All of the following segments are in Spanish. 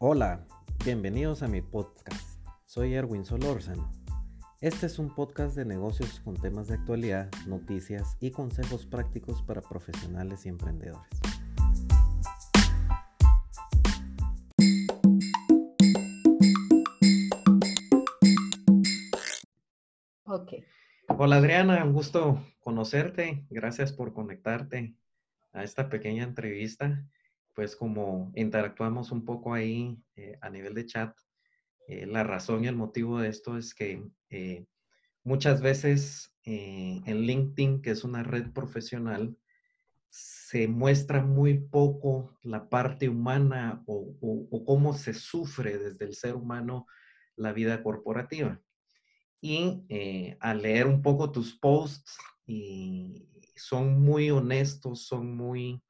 Hola, bienvenidos a mi podcast. Soy Erwin Solórzano. Este es un podcast de negocios con temas de actualidad, noticias y consejos prácticos para profesionales y emprendedores. Ok. Hola Adriana, un gusto conocerte. Gracias por conectarte a esta pequeña entrevista. Pues como interactuamos un poco ahí eh, a nivel de chat, eh, la razón y el motivo de esto es que eh, muchas veces en LinkedIn, que es una red profesional, se muestra muy poco la parte humana o, o cómo se sufre desde el ser humano la vida corporativa. Y al leer un poco tus posts, y son muy honestos, son muy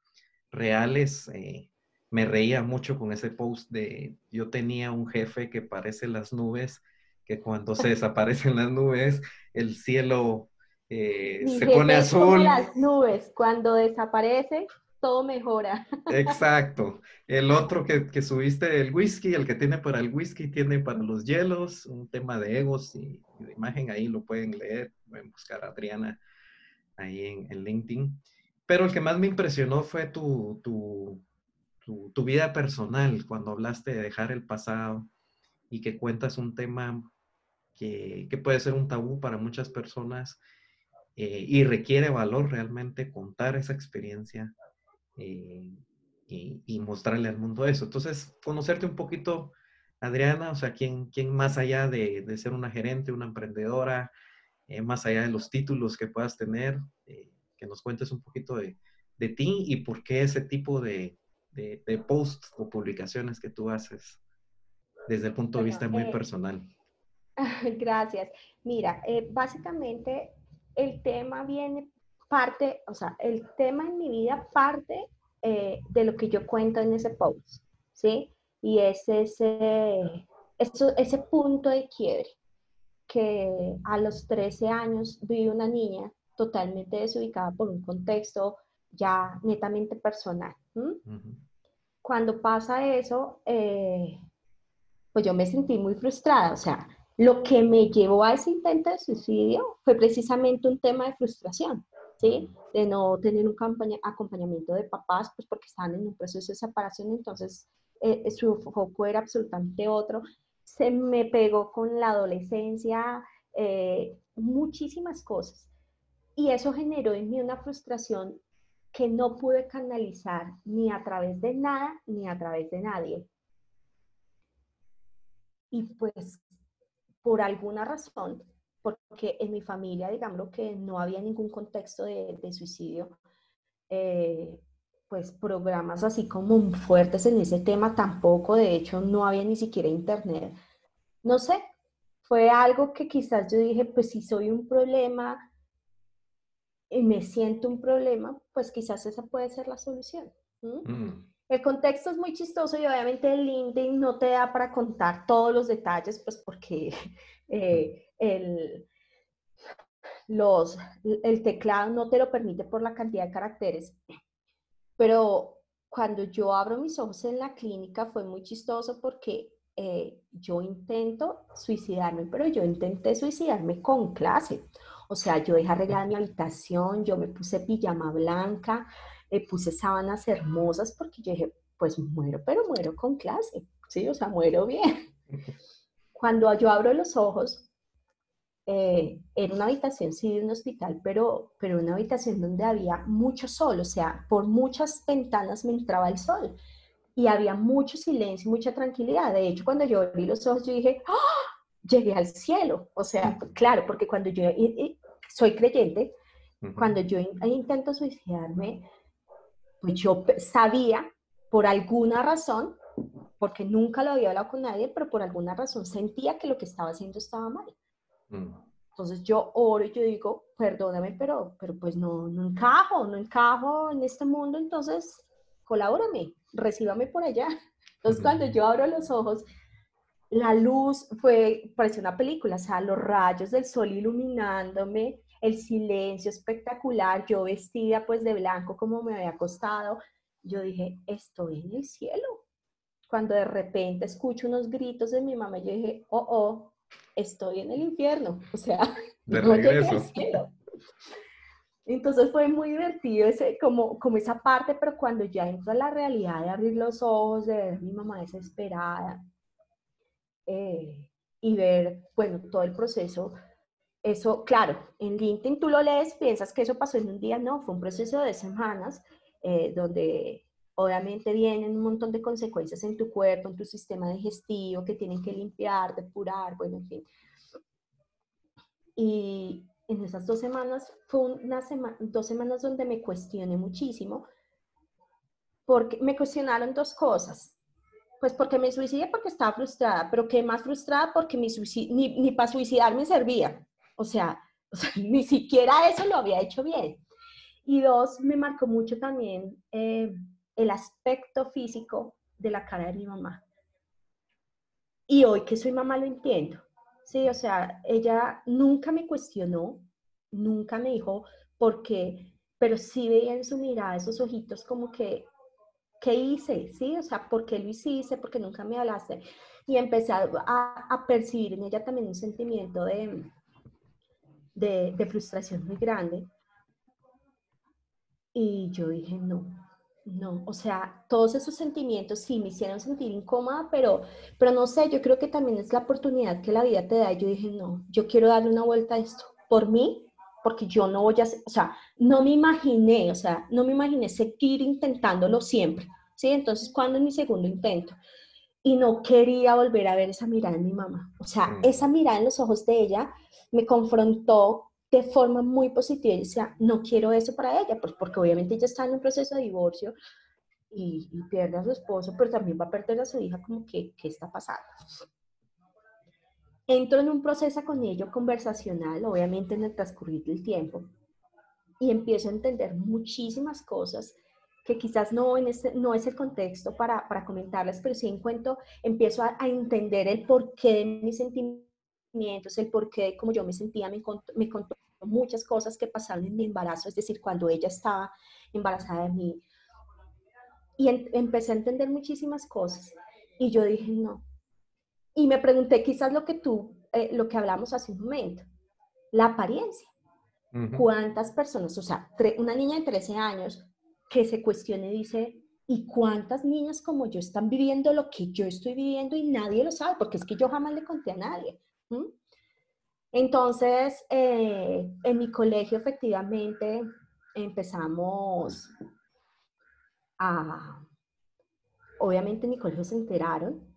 reales. Eh, me reía mucho con ese post de yo tenía un jefe que parece las nubes, que cuando se desaparecen las nubes, el cielo eh, se pone azul. las nubes, cuando desaparece, todo mejora. Exacto. El otro que, que, subiste, el whisky, el que tiene para el whisky, tiene para los hielos, un tema de egos y, de imagen, ahí lo pueden leer, pueden buscar a Adriana ahí en, LinkedIn. Pero el que más me impresionó fue tu, tu, tu, vida personal, cuando hablaste de dejar el pasado y que cuentas un tema que, que puede ser un tabú para muchas personas eh, y requiere valor realmente contar esa experiencia eh, y, y, mostrarle al mundo eso. Entonces, conocerte un poquito, Adriana, o sea, quién, quién más allá de, de ser una gerente, una emprendedora, eh, más allá de los títulos que puedas tener, eh, que nos cuentes un poquito de, de, ti y por qué ese tipo de, de, de, posts o publicaciones que tú haces desde el punto de vista muy eh, personal. Gracias. Mira, básicamente el tema viene parte, o sea, el tema en mi vida parte de lo que yo cuento en ese post, ¿sí? Y es ese, eso, ese punto de quiebre que a los 13 años vi una niña totalmente desubicada por un contexto ya netamente personal. Cuando pasa eso, eh, pues yo me sentí muy frustrada. O sea, lo que me llevó a ese intento de suicidio fue precisamente un tema de frustración, ¿sí? De no tener un acompañamiento de papás, pues porque estaban en un proceso de separación, entonces eh, su foco era absolutamente otro se me pegó con la adolescencia, eh, muchísimas cosas. Y eso generó en mí una frustración que no pude canalizar ni a través de nada ni a través de nadie. Y pues por alguna razón, porque en mi familia, digamos que no había ningún contexto de, suicidio, eh, pues programas así como fuertes en ese tema tampoco, de hecho no había ni siquiera internet. No sé, fue algo que quizás yo dije, pues si soy un problema y me siento un problema, pues quizás esa puede ser la solución. Mm. El contexto es muy chistoso y obviamente el LinkedIn no te da para contar todos los detalles, pues porque eh, el, los, el teclado no te lo permite por la cantidad de caracteres. Pero cuando yo abro mis ojos en la clínica fue muy chistoso porque eh, yo intento suicidarme, pero yo intenté suicidarme con clase. O sea, yo dejé arreglar mi habitación, yo me puse pijama blanca, me puse sábanas hermosas porque yo dije, pues muero, pero muero con clase, ¿sí? O sea, muero bien. Cuando yo abro los ojos, eh, era una habitación, sí, de un hospital, pero, pero una habitación donde había mucho sol, o sea, por muchas ventanas me entraba el sol y había mucho silencio, mucha tranquilidad. De hecho, cuando yo abrí los ojos, yo dije, ¡Ah! llegué al cielo. O sea, claro, porque cuando yo soy creyente, cuando yo intento suicidarme, pues yo sabía, por alguna razón, porque nunca lo había hablado con nadie, pero por alguna razón sentía que lo que estaba haciendo estaba mal. Mm. Entonces yo oro y yo digo, perdóname, pero, pero pues no, no encajo, no encajo en este mundo, entonces colabórame, recíbame por allá. Entonces cuando yo abro los ojos, la luz fue, parece una película, o sea, los rayos del sol iluminándome, el silencio espectacular, yo vestida pues de blanco como me había acostado, yo dije, estoy en el cielo. cuando de repente escucho unos gritos de mi mamá, yo dije, oh, oh, estoy en el infierno, o sea, de regreso. Entonces fue muy divertido ese, como, como esa parte, pero cuando ya entro a la realidad de abrir los ojos, de ver a mi mamá desesperada eh, y ver, bueno, todo el proceso, eso, claro, en LinkedIn tú lo lees, piensas que eso pasó en un día, no, fue un proceso de semanas eh, donde obviamente vienen un montón de consecuencias en tu cuerpo, en tu sistema digestivo, que tienen que limpiar, depurar, bueno, en fin. Y, en esas dos semanas, fue una dos semanas donde me cuestioné muchísimo, porque me cuestionaron dos cosas. Pues porque me suicidé porque estaba frustrada, pero que más frustrada porque mi ni, ni para suicidarme servía. O sea, ni siquiera eso lo había hecho bien. Y dos, me marcó mucho también eh, el aspecto físico de la cara de mi mamá. Y hoy que soy mamá lo entiendo. Sí, o sea, ella nunca me cuestionó, nunca me dijo por qué, pero sí veía en su mirada esos ojitos como que, ¿qué hice? Sí, o sea, ¿por qué lo hiciste? Porque nunca me hablaste. Y empecé a, a percibir en ella también un sentimiento de, de, de frustración muy grande. Y yo dije, no, no, o sea, todos esos sentimientos sí me hicieron sentir incómoda, pero, pero no sé, yo creo que también es la oportunidad que la vida te da. Y yo dije, no, yo quiero darle una vuelta a esto por mí, porque yo no voy a, o sea, no me imaginé, o sea, no me imaginé seguir intentándolo siempre, ¿sí? Entonces, ¿cuándo es mi segundo intento? Y no quería volver a ver esa mirada en mi mamá. O sea, mm. esa mirada en los ojos de ella me confrontó de forma muy positiva y decía, no quiero eso para ella, pues porque obviamente ella está en un proceso de divorcio y, pierde a su esposo, pero también va a perder a su hija, como que, ¿qué está pasando? Entro en un proceso con ello conversacional, obviamente en el transcurrir del tiempo, y empiezo a entender muchísimas cosas que quizás no, en este, no es el contexto para, para comentarles, pero sí encuentro, empiezo a, a entender el porqué de mis sentimientos el por qué, como yo me sentía, me contó, me contó muchas cosas que pasaron en mi embarazo, es decir, cuando ella estaba embarazada de mí. Y empecé a entender muchísimas cosas. Y yo dije, no. Y me pregunté quizás lo que tú, eh, lo que hablamos hace un momento, la apariencia. ¿Cuántas personas, o sea, una niña de 13 años que se cuestione y dice, ¿y cuántas niñas como yo están viviendo lo que yo estoy viviendo y nadie lo sabe? Porque es que yo jamás le conté a nadie. Entonces, eh, en mi colegio efectivamente empezamos a, obviamente en mi colegio se enteraron,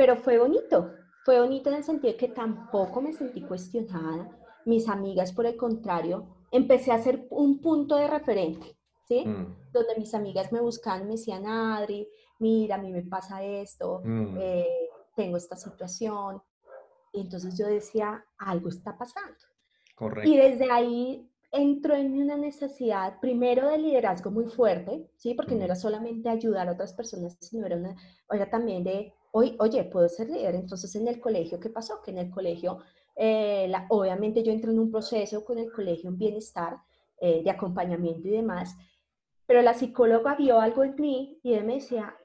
pero fue bonito, fue bonito en el sentido de que tampoco me sentí cuestionada. Mis amigas, por el contrario, empecé a ser un punto de referente, ¿sí? Mm. Donde mis amigas me buscaban, me decían, Adri, mira, a mí me pasa esto, mm. eh, tengo esta situación, y entonces yo decía, algo está pasando. Correcto. Y desde ahí entró en una necesidad, primero de liderazgo muy fuerte, ¿sí? Porque no era solamente ayudar a otras personas, sino era, una, era también de, oye, oye, puedo ser líder. Entonces en el colegio, ¿qué pasó? Que en el colegio, eh, la, obviamente yo entré en un proceso con el colegio en bienestar, eh, de acompañamiento y demás, pero la psicóloga vio algo en mí y él me decía,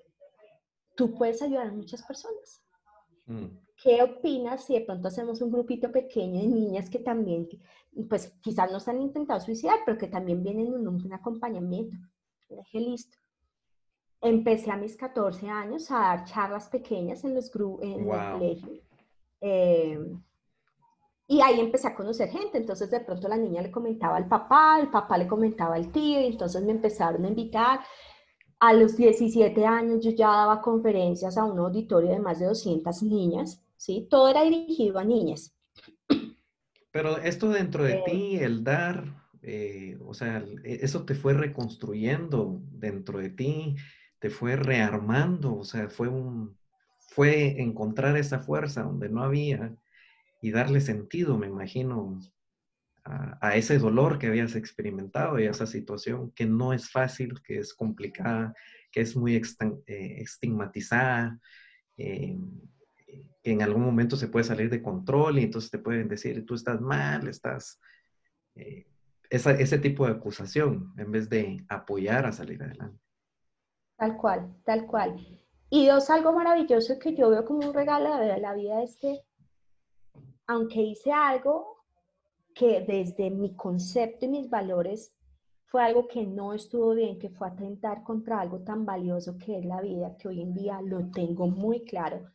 tú puedes ayudar a muchas personas. Mm. ¿Qué opinas si de pronto hacemos un grupito pequeño de niñas que también, pues quizás no se han intentado suicidar, pero que también vienen en un, acompañamiento? dije, listo. Empecé a mis 14 años a dar charlas pequeñas en los grupos, en el colegio. Em, y ahí empecé a conocer gente, entonces de pronto la niña le comentaba al papá, el papá le comentaba al tío, y entonces me empezaron a invitar. A los 17 años yo ya daba conferencias a un auditorio de más de 200 niñas ¿sí? Todo era dirigido a niñas. Pero esto dentro de ti, el dar, eh, o sea, e, eso te fue reconstruyendo dentro de ti, te fue rearmando, o sea, fue un, fue encontrar esa fuerza donde no había y darle sentido, me imagino, a, ese dolor que habías experimentado y a esa situación que no es fácil, que es complicada, que es muy eh, estigmatizada. Eh, que en algún momento se puede salir de control y entonces te pueden decir, tú estás mal, estás... Eh, ese tipo de acusación en vez de apoyar a salir adelante. Tal cual, tal cual. Y dos, algo maravilloso que yo veo como un regalo de la vida es que, aunque hice algo que desde mi concepto y mis valores fue algo que no estuvo bien, que fue atentar contra algo tan valioso que es la vida, que hoy en día lo tengo muy claro.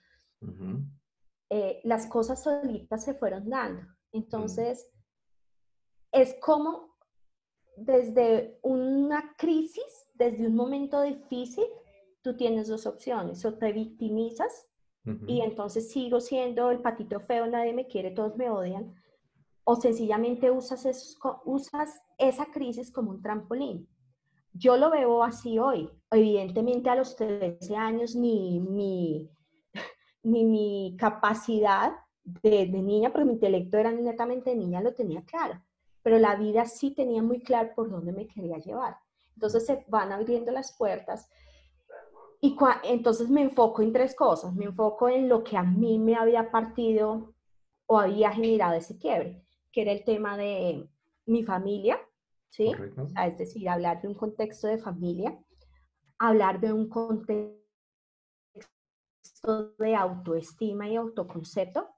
Eh, las cosas solitas se fueron dando. Entonces, es como desde una crisis, desde un momento difícil, tú tienes dos opciones, o te victimizas y entonces sigo siendo el patito feo, nadie me quiere, todos me odian, o sencillamente usas, usas esa crisis como un trampolín. Yo lo veo así hoy. Evidentemente a los 13 años ni mi, ni mi capacidad de, de, niña, porque mi intelecto era netamente de niña, lo tenía claro. Pero la vida sí tenía muy claro por dónde me quería llevar. Entonces se van abriendo las puertas y entonces me enfoco en tres cosas. Me enfoco en lo que a mí me había partido o había generado ese quiebre, que era el tema de mi familia, ¿sí? es decir, hablar de un contexto de familia, hablar de un contexto de autoestima y autoconcepto,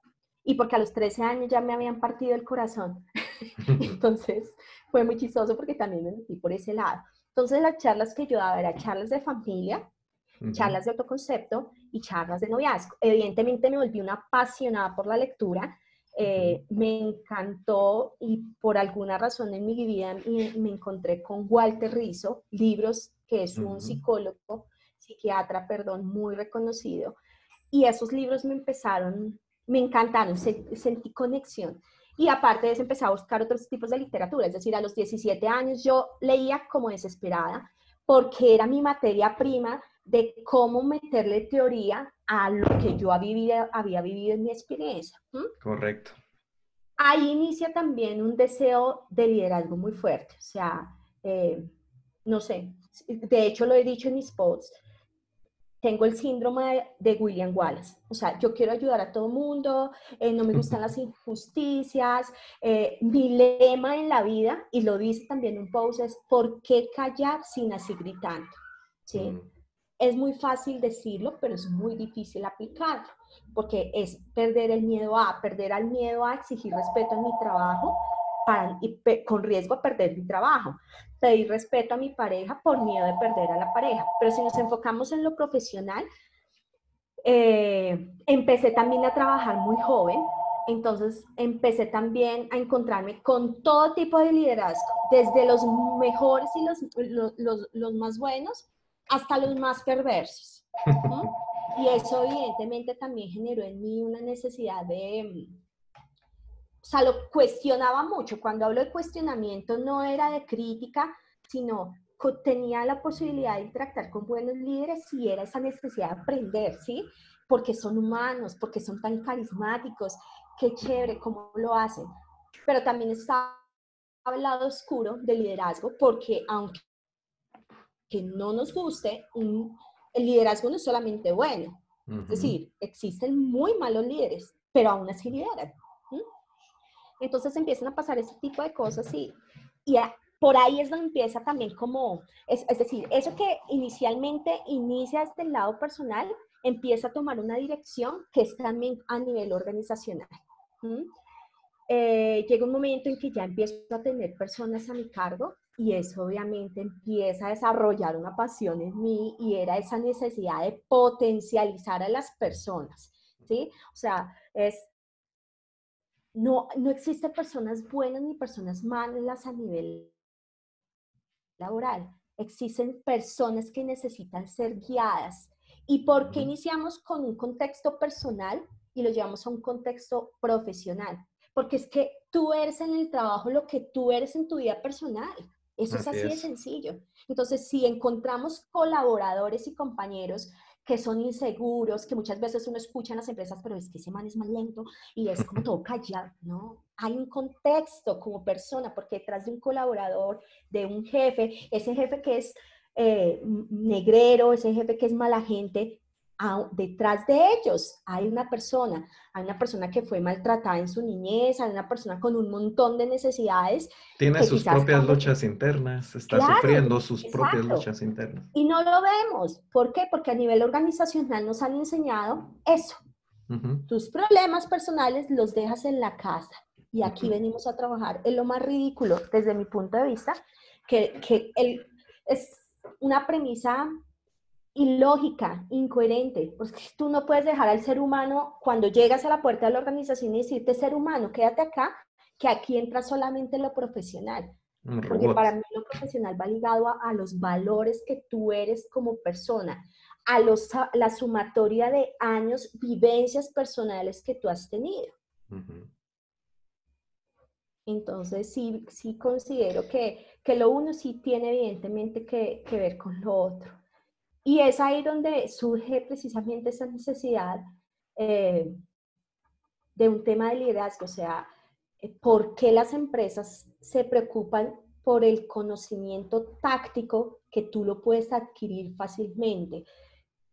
y porque a los 13 años ya me habían partido el corazón. Entonces fue muy chistoso porque también me metí por ese lado. Entonces las charlas que yo daba eran charlas de familia, charlas de autoconcepto y charlas de noviazgo. Evidentemente me volví una apasionada por la lectura, eh, me encantó y por alguna razón en mi vida me, encontré con Walter Rizzo, libros que es un psicólogo, psiquiatra, perdón, muy reconocido. Y esos libros me empezaron, me encantaron, sentí conexión. Y aparte de eso empecé a buscar otros tipos de literatura, es decir, a los 17 años yo leía como desesperada porque era mi materia prima de cómo meterle teoría a lo que yo había vivido, había vivido en mi experiencia. Correcto. Ahí inicia también un deseo de liderazgo muy fuerte, o sea, eh, no sé, de hecho lo he dicho en mis posts, tengo el síndrome de, William Wallace. O sea, yo quiero ayudar a todo mundo, eh, no me gustan las injusticias. Eh, mi lema en la vida, y lo dice también un post, es ¿por qué callar sin así gritando? ¿Sí? Mm. Es muy fácil decirlo, pero es muy difícil aplicarlo, porque es perder el miedo a, perder al miedo a exigir respeto en mi trabajo, y con riesgo a perder mi trabajo. Pedir respeto a mi pareja por miedo de perder a la pareja. Pero si nos enfocamos en lo profesional, eh, empecé también a trabajar muy joven, entonces empecé también a encontrarme con todo tipo de liderazgo, desde los mejores y los, los, los, más buenos hasta los más perversos. Y eso evidentemente también generó en mí una necesidad de, o sea, lo cuestionaba mucho. Cuando hablo de cuestionamiento no era de crítica, sino tenía la posibilidad de interactuar con buenos líderes y era esa necesidad de aprender, ¿sí? Porque son humanos, porque son tan carismáticos, qué chévere, cómo lo hacen. Pero también está el lado oscuro del liderazgo, porque aunque no nos guste, el liderazgo no es solamente bueno. Es decir, existen muy malos líderes, pero aún así lideran. Entonces empiezan a pasar ese tipo de cosas y, y por ahí es donde empieza también como, es, es, decir, eso que inicialmente inicia desde el lado personal, empieza a tomar una dirección que es también a nivel organizacional. Eh, llega un momento en que ya empiezo a tener personas a mi cargo y eso obviamente empieza a desarrollar una pasión en mí y era esa necesidad de potencializar a las personas, ¿sí? O sea, es no, no existen personas buenas ni personas malas a nivel laboral. Existen personas que necesitan ser guiadas. ¿Y por qué iniciamos con un contexto personal y lo llevamos a un contexto profesional? Porque es que tú eres en el trabajo lo que tú eres en tu vida personal. Eso es así de sencillo. Entonces, si encontramos colaboradores y compañeros que son inseguros, que muchas veces uno escucha en las empresas, pero es que ese man es más lento y es como todo callado, ¿no? Hay un contexto como persona, porque detrás de un colaborador, de un jefe, ese jefe que es eh, negrero, ese jefe que es mala gente, detrás de ellos hay una persona, hay una persona que fue maltratada en su niñez, hay una persona con un montón de necesidades. Tiene sus propias luchas internas, está sufriendo sus propias luchas internas. Y no lo vemos. ¿Por qué? Porque a nivel organizacional nos han enseñado eso. Tus problemas personales los dejas en la casa y aquí venimos a trabajar. Es lo más ridículo desde mi punto de vista, que, que el, es una premisa ilógica, incoherente, porque tú no puedes dejar al ser humano, cuando llegas a la puerta de la organización y decirte, ser humano, quédate acá, que aquí entra solamente lo profesional. Porque para mí lo profesional va ligado a, los valores que tú eres como persona, a, los, la sumatoria de años, vivencias personales que tú has tenido. Entonces sí, sí considero que, que, lo uno sí tiene evidentemente que, que ver con lo otro. Y es ahí donde surge precisamente esa necesidad eh, de un tema de liderazgo, o sea, eh, ¿por qué las empresas se preocupan por el conocimiento táctico que tú lo puedes adquirir fácilmente?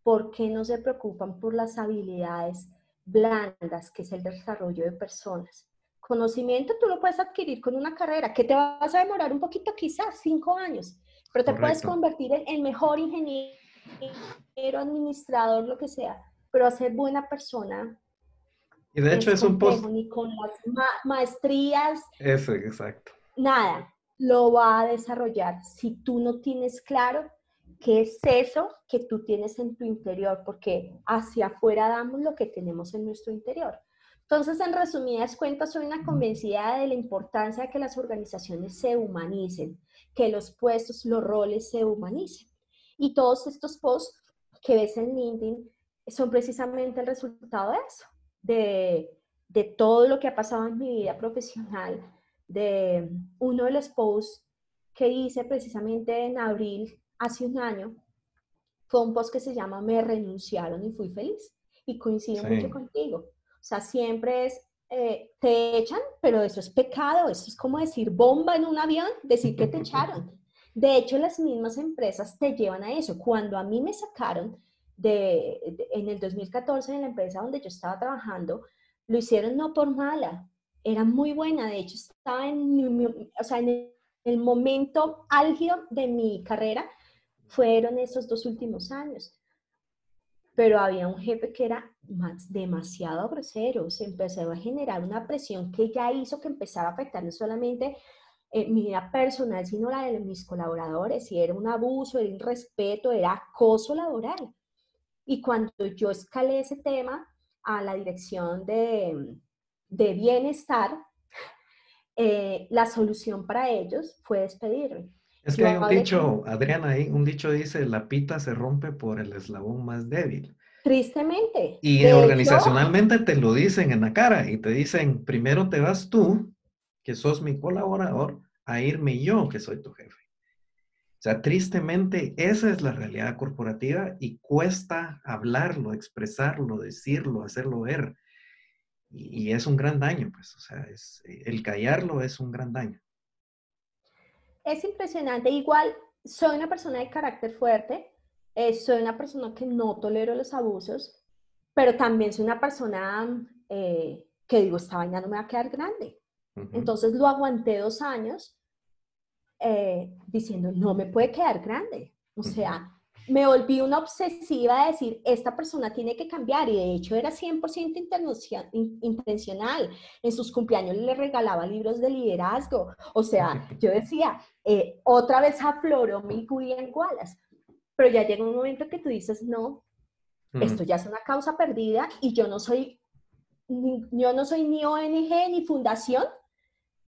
¿Por qué no se preocupan por las habilidades blandas, que es el desarrollo de personas? Conocimiento tú lo puedes adquirir con una carrera que te vas a demorar un poquito, quizás cinco años, pero te puedes convertir en el mejor ingeniero administrador, lo que sea, pero ser buena persona. Y de hecho es, un post... Ni con las maestrías. Eso, exacto. Nada, lo va a desarrollar si tú no tienes claro qué es eso que tú tienes en tu interior, porque hacia afuera damos lo que tenemos en nuestro interior. Entonces, en resumidas cuentas, soy una convencida de la importancia de que las organizaciones se humanicen, que los puestos, los roles se humanicen. Y todos estos posts que ves en LinkedIn son precisamente el resultado de eso, de, de todo lo que ha pasado en mi vida profesional, de uno de los posts que hice precisamente en abril, hace un año, fue un post que se llama Me renunciaron y fui feliz. Y coincido mucho contigo. O sea, siempre es, eh, te echan, pero eso es pecado, eso es como decir bomba en un avión, decir que te echaron. De hecho, las mismas empresas te llevan a eso. Cuando a mí me sacaron de, en el 2014 en la empresa donde yo estaba trabajando, lo hicieron no por mala, era muy buena. De hecho, estaba en, o sea, en el momento álgido de mi carrera, fueron esos dos últimos años. Pero había un jefe que era más, demasiado grosero, se empezó a generar una presión que ya hizo que empezara a afectar no solamente eh, mi vida personal, sino la de mis colaboradores, y era un abuso, era irrespeto, era acoso laboral. Y cuando yo escalé ese tema a la dirección de, de bienestar, eh, la solución para ellos fue despedirme. Es que hay un dicho, Adriana, ahí un dicho dice, la pita se rompe por el eslabón más débil. Tristemente. Y organizacionalmente te lo dicen en la cara y te dicen, primero te vas tú que sos mi colaborador, a irme yo, que soy tu jefe. O sea, tristemente, esa es la realidad corporativa y cuesta hablarlo, expresarlo, decirlo, hacerlo ver. Y, es un gran daño, pues, o sea, es, el callarlo es un gran daño. Es impresionante. Igual, soy una persona de carácter fuerte, eh, soy una persona que no tolero los abusos, pero también soy una persona eh, que digo, esta vaina no me va a quedar grande. Entonces lo aguanté dos años eh, diciendo, no me puede quedar grande. O sea, me volví una obsesiva de decir, esta persona tiene que cambiar y de hecho era 100% intencional. En sus cumpleaños le regalaba libros de liderazgo. O sea, yo decía, eh, otra vez afloró mi William Wallace. Pero ya llega un momento que tú dices, no, esto ya es una causa perdida y yo no soy, yo no soy ni ONG ni fundación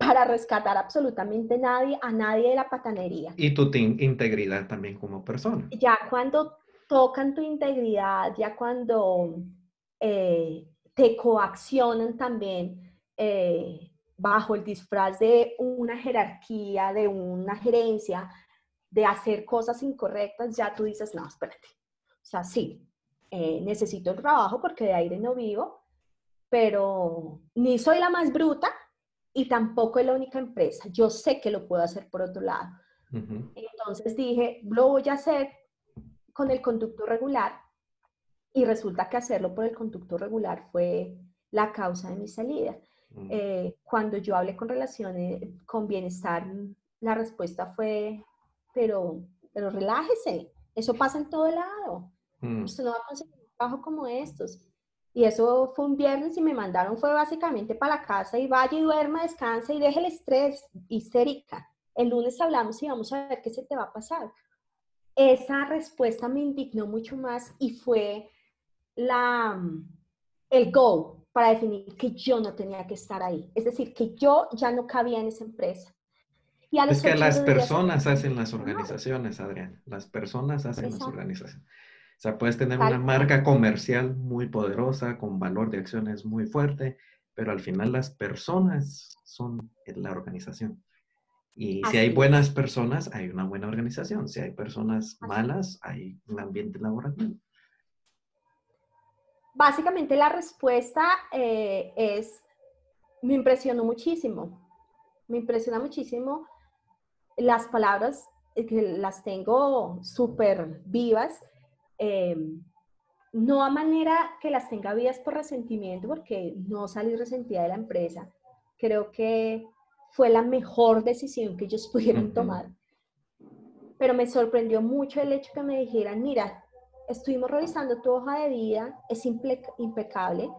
para rescatar absolutamente nadie, a nadie de la patanería. Y tu integridad también como persona. Ya cuando tocan tu integridad, ya cuando eh, te coaccionan también eh, bajo el disfraz de una jerarquía, de una gerencia, de hacer cosas incorrectas, ya tú dices, no, espérate. O sea, sí, eh, necesito el trabajo porque de aire no vivo, pero ni soy la más bruta, y tampoco es la única empresa. Yo sé que lo puedo hacer por otro lado. Entonces dije, lo voy a hacer con el conducto regular y resulta que hacerlo por el conducto regular fue la causa de mi salida. Mm. Eh, cuando yo hablé con relaciones, con bienestar, la respuesta fue, pero, pero relájese, eso pasa en todo lado. Mm. Usted no va a conseguir un trabajo como estos. Y eso fue un viernes y me mandaron, fue básicamente para la casa y vaya y duerma, descansa y deje el estrés, histérica. El lunes hablamos y vamos a ver qué se te va a pasar. Esa respuesta me indignó mucho más y fue la, el go para definir que yo no tenía que estar ahí. Es decir, que yo ya no cabía en esa empresa. Y es que las personas hacen las organizaciones, Adrián. Las personas hacen las organizaciones. O sea, puedes tener una marca comercial muy poderosa, con valor de acciones muy fuerte, pero al final las personas son la organización. Y si hay buenas personas, hay una buena organización. Si hay personas malas, hay un ambiente laboral. Básicamente la respuesta eh, es, me impresionó muchísimo. Me impresiona muchísimo las palabras eh, que las tengo súper vivas. Eh, no a manera que las tenga vivas por resentimiento, porque no salí resentida de la empresa. Creo que fue la mejor decisión que ellos pudieron tomar. Pero me sorprendió mucho el hecho que me dijeran, mira, estuvimos revisando tu hoja de vida, es impecable,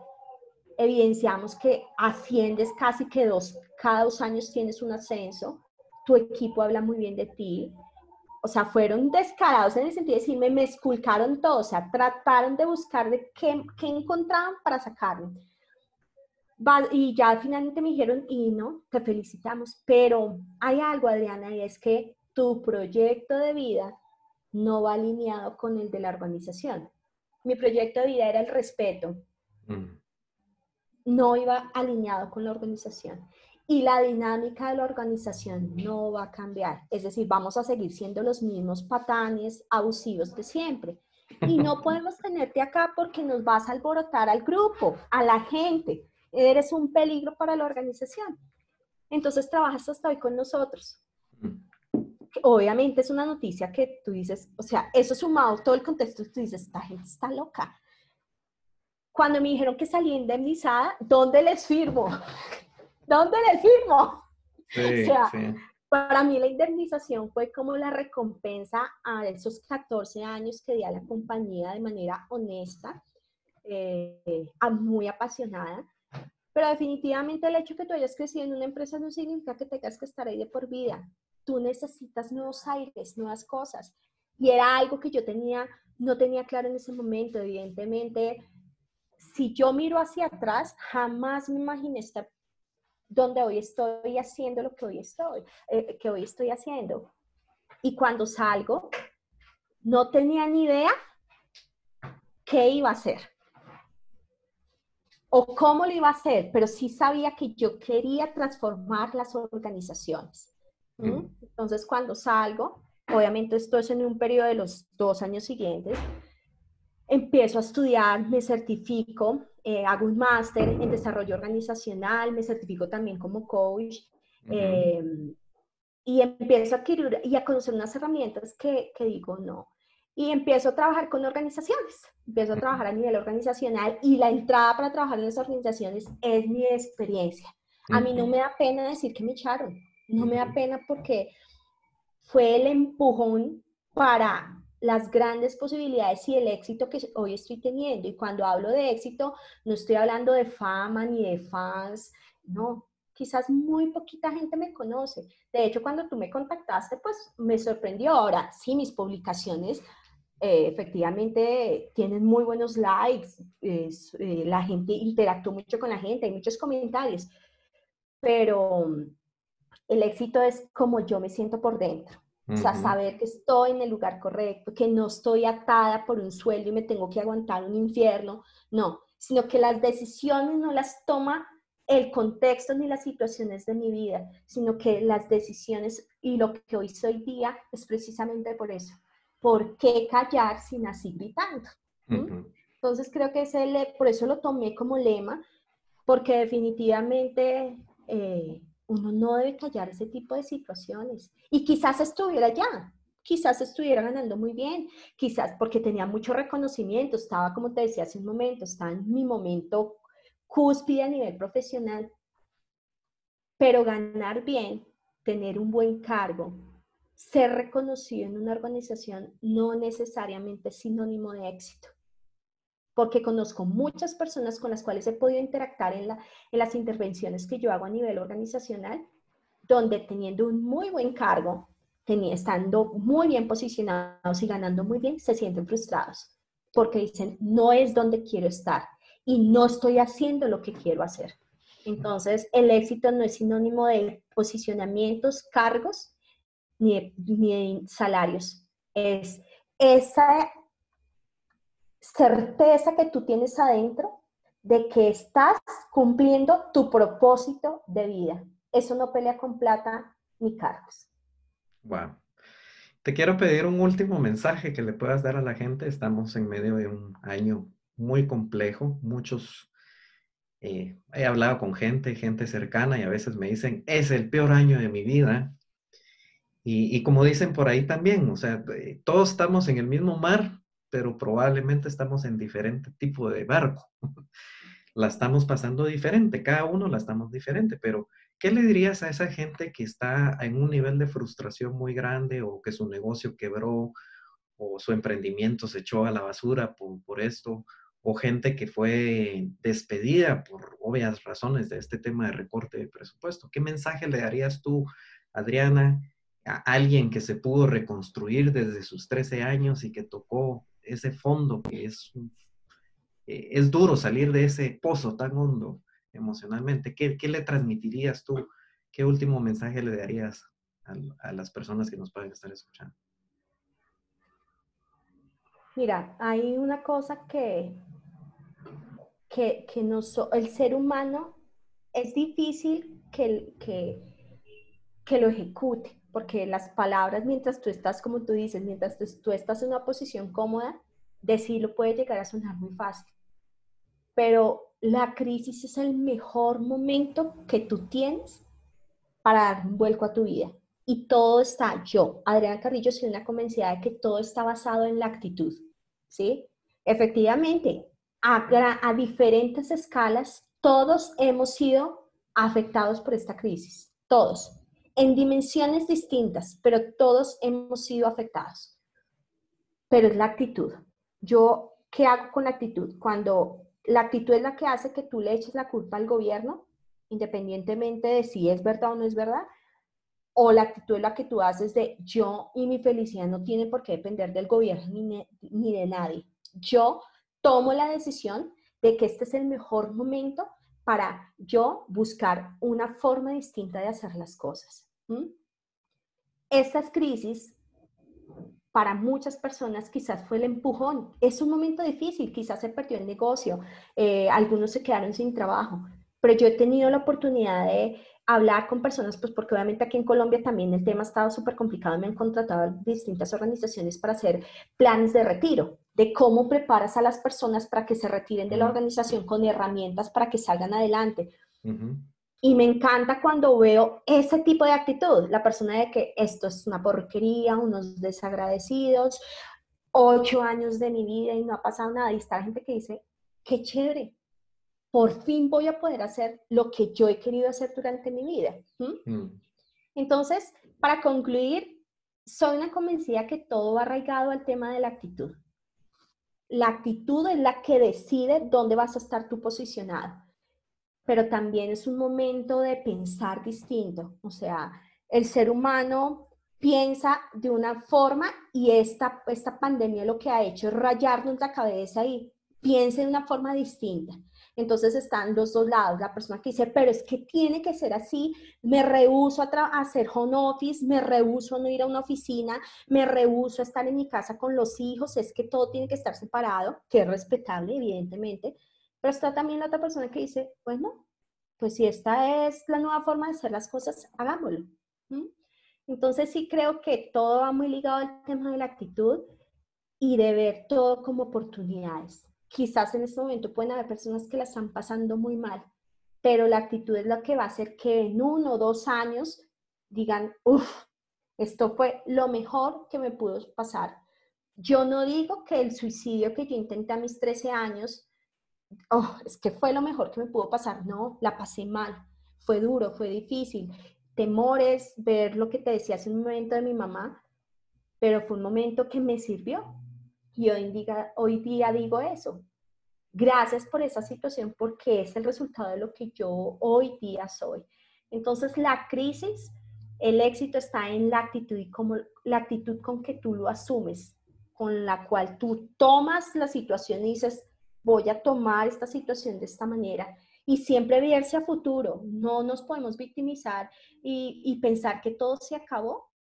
evidenciamos que asciendes casi que dos, cada dos años tienes un ascenso, tu equipo habla muy bien de ti, o sea, fueron descarados en el sentido de decirme, me esculcaron todo, o sea, trataron de buscar de qué, qué encontraban para sacarme y ya finalmente me dijeron, y no, te felicitamos, pero hay algo, Adriana, y es que tu proyecto de vida no va alineado con el de la organización. Mi proyecto de vida era el respeto. Mm. No iba alineado con la organización. Y la dinámica de la organización no va a cambiar. Es decir, vamos a seguir siendo los mismos patanes abusivos de siempre. Y no podemos tenerte acá porque nos vas a alborotar al grupo, a la gente eres un peligro para la organización. Entonces trabajas hasta hoy con nosotros. Obviamente es una noticia que tú dices, o sea, eso sumado todo el contexto, tú dices, esta gente está loca. Cuando me dijeron que salí indemnizada, ¿dónde les firmo? ¿Dónde les firmo? Sí, o sea, para mí la indemnización fue como la recompensa a esos 14 años que di a la compañía de manera honesta, eh, muy apasionada pero definitivamente el hecho que tú hayas crecido en una empresa no significa que tengas que estar ahí de por vida. Tú necesitas nuevos aires, nuevas cosas. Y era algo que yo tenía, no tenía claro en ese momento. Evidentemente, si yo miro hacia atrás, jamás me imaginé estar donde hoy estoy haciendo lo que hoy estoy, eh, que hoy estoy haciendo. Y cuando salgo, no tenía ni idea qué iba a hacer o cómo lo iba a hacer, pero sí sabía que yo quería transformar las organizaciones. Entonces, cuando salgo, obviamente esto es en un periodo de los dos años siguientes, empiezo a estudiar, me certifico, eh, hago un máster en desarrollo organizacional, me certifico también como coach. Em, y empiezo a adquirir y a conocer unas herramientas que, que digo, no, y empiezo a trabajar con organizaciones, empiezo a trabajar a nivel organizacional y la entrada para trabajar en las organizaciones es mi experiencia. A mí no me da pena decir que me echaron, no me da pena porque fue el empujón para las grandes posibilidades y el éxito que hoy estoy teniendo. Y cuando hablo de éxito, no estoy hablando de fama ni de fans, no, quizás muy poquita gente me conoce. De hecho, cuando tú me contactaste, pues me sorprendió. Ahora, sí, mis publicaciones eh, efectivamente tienen muy buenos likes, eh, la gente interactúa mucho con la gente, hay muchos comentarios, pero el éxito es como yo me siento por dentro. O sea, saber que estoy en el lugar correcto, que no estoy atada por un sueldo y me tengo que aguantar un infierno, no, sino que las decisiones no las toma el contexto ni las situaciones de mi vida, sino que las decisiones y lo que hoy soy día es precisamente por eso, ¿por qué callar sin así gritando? Entonces creo que ese, por eso lo tomé como lema, porque definitivamente eh, uno no debe callar ese tipo de situaciones. Y quizás estuviera ya, quizás estuviera ganando muy bien, quizás porque tenía mucho reconocimiento, estaba, como te decía hace un momento, estaba en mi momento cúspide a nivel profesional, pero ganar bien, tener un buen cargo, ser reconocido en una organización no necesariamente es sinónimo de éxito. Porque conozco muchas personas con las cuales he podido interactuar en, en las intervenciones que yo hago a nivel organizacional, donde teniendo un muy buen cargo, estando muy bien posicionados y ganando muy bien, se sienten frustrados porque dicen, no es donde quiero estar y no estoy haciendo lo que quiero hacer. Entonces, el éxito no es sinónimo de posicionamientos, cargos, ni de, salarios. Es esa certeza que tú tienes adentro de que estás cumpliendo tu propósito de vida. Eso no pelea con plata ni cargos. Wow. Te quiero pedir un último mensaje que le puedas dar a la gente. Estamos en medio de un año muy complejo. Muchos, eh, he hablado con gente, gente cercana y a veces me dicen, es el peor año de mi vida. Y, como dicen por ahí también, o sea, eh, todos estamos en el mismo mar, pero probablemente estamos en diferente tipo de barco. la estamos pasando diferente, cada uno la estamos diferente, pero ¿qué le dirías a esa gente que está en un nivel de frustración muy grande o que su negocio quebró o su emprendimiento se echó a la basura por, por esto? o gente que fue despedida por obvias razones de este tema de recorte de presupuesto. ¿Qué mensaje le darías tú, Adriana, a alguien que se pudo reconstruir desde sus 13 años y que tocó ese fondo que es, eh, es duro salir de ese pozo tan hondo emocionalmente. ¿Qué, qué le transmitirías tú? ¿Qué último mensaje le darías a, las personas que nos pueden estar escuchando? Mira, hay una cosa que, que, que el ser humano es difícil que, que, que lo ejecute porque las palabras, mientras tú estás, como tú dices, mientras tú, estás en una posición cómoda, decirlo puede llegar a sonar muy fácil. Pero la crisis es el mejor momento que tú tienes para dar un vuelco a tu vida. Y todo está, yo, Adriana Carrillo, soy una convencida de que todo está basado en la actitud, ¿sí? Efectivamente, a, diferentes escalas, todos hemos sido afectados por esta crisis, todos en dimensiones distintas, pero todos hemos sido afectados. Pero es la actitud. Yo, ¿qué hago con la actitud? Cuando la actitud es la que hace que tú le eches la culpa al gobierno, independientemente de si es verdad o no es verdad, o la actitud es la que tú haces de yo y mi felicidad no tiene por qué depender del gobierno ni, ni de nadie. Yo tomo la decisión de que este es el mejor momento para yo buscar una forma distinta de hacer las cosas. Estas crisis, para muchas personas quizás fue el empujón. Es un momento difícil, quizás se perdió el negocio, eh, algunos se quedaron sin trabajo, pero yo he tenido la oportunidad de hablar con personas, pues porque obviamente aquí en Colombia también el tema ha estado súper complicado, me han contratado distintas organizaciones para hacer planes de retiro, de cómo preparas a las personas para que se retiren de la organización con herramientas para que salgan adelante. Y me encanta cuando veo ese tipo de actitud, la persona de que esto es una porquería, unos desagradecidos, ocho años de mi vida y no ha pasado nada. Y está la gente que dice, qué chévere, por fin voy a poder hacer lo que yo he querido hacer durante mi vida. Mm. Entonces, para concluir, soy una convencida que todo va arraigado al tema de la actitud. La actitud es la que decide dónde vas a estar tú posicionado, pero también es un momento de pensar distinto. O sea, el ser humano piensa de una forma y esta, esta pandemia lo que ha hecho es rayarnos la cabeza y piense de una forma distinta. Entonces están los dos lados, la persona que dice, pero es que tiene que ser así, me rehuso a, hacer home office, me rehuso a no ir a una oficina, me rehuso a estar en mi casa con los hijos, es que todo tiene que estar separado, que es respetable, evidentemente, pero está también la otra persona que dice, bueno, pues si esta es la nueva forma de hacer las cosas, hagámoslo. Entonces sí creo que todo va muy ligado al tema de la actitud y de ver todo como oportunidades quizás en este momento pueden haber personas que la están pasando muy mal, pero la actitud es lo que va a hacer que en uno o dos años digan, uff, Esto fue lo mejor que me pudo pasar. Yo no digo que el suicidio que yo intenté a mis 13 años, oh, es que fue lo mejor que me pudo pasar. No, la pasé mal. Fue duro, fue difícil. Temores, ver lo que te decía hace un momento de mi mamá, pero fue un momento que me sirvió. Y hoy día, hoy día digo eso. Gracias por esa situación porque es el resultado de lo que yo hoy día soy. Entonces, la crisis el éxito está en la actitud y como la actitud con que tú lo asumes, con la cual tú tomas la situación y dices, voy a tomar esta situación de esta manera y siempre verse a futuro. No nos podemos victimizar y, y, pensar que todo se acabó.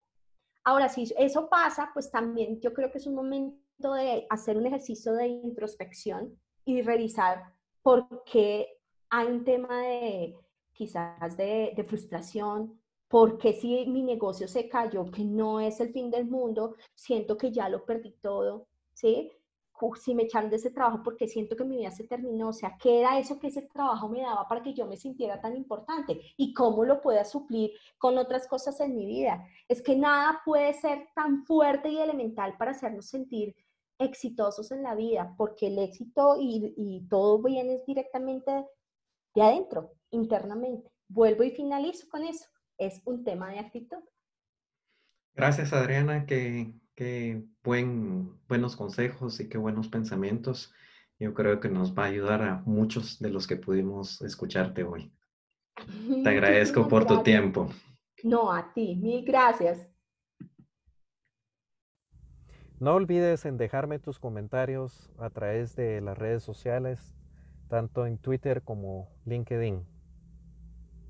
Ahora, si eso pasa, pues también yo creo que es un momento de hacer un ejercicio de introspección y revisar por qué hay un tema de quizás de, de frustración, porque si mi negocio se cayó, que no es el fin del mundo, siento que ya lo perdí todo, ¿sí? Si me echaron de ese trabajo porque siento que mi vida se terminó, o sea, ¿qué era eso que ese trabajo me daba para que yo me sintiera tan importante? ¿Y cómo lo pueda suplir con otras cosas en mi vida? Es que nada puede ser tan fuerte y elemental para hacernos sentir exitosos en la vida, porque el éxito y, y todo viene directamente de adentro, internamente. Vuelvo y finalizo con eso es un tema de actitud. Gracias, Adriana. Qué, qué buen, buenos consejos y qué buenos pensamientos. Yo creo que nos va a ayudar a muchos de los que pudimos escucharte hoy. Te agradezco por tu tiempo. No, a ti. Mil gracias. No olvides en dejarme tus comentarios a través de las redes sociales, tanto en Twitter como LinkedIn.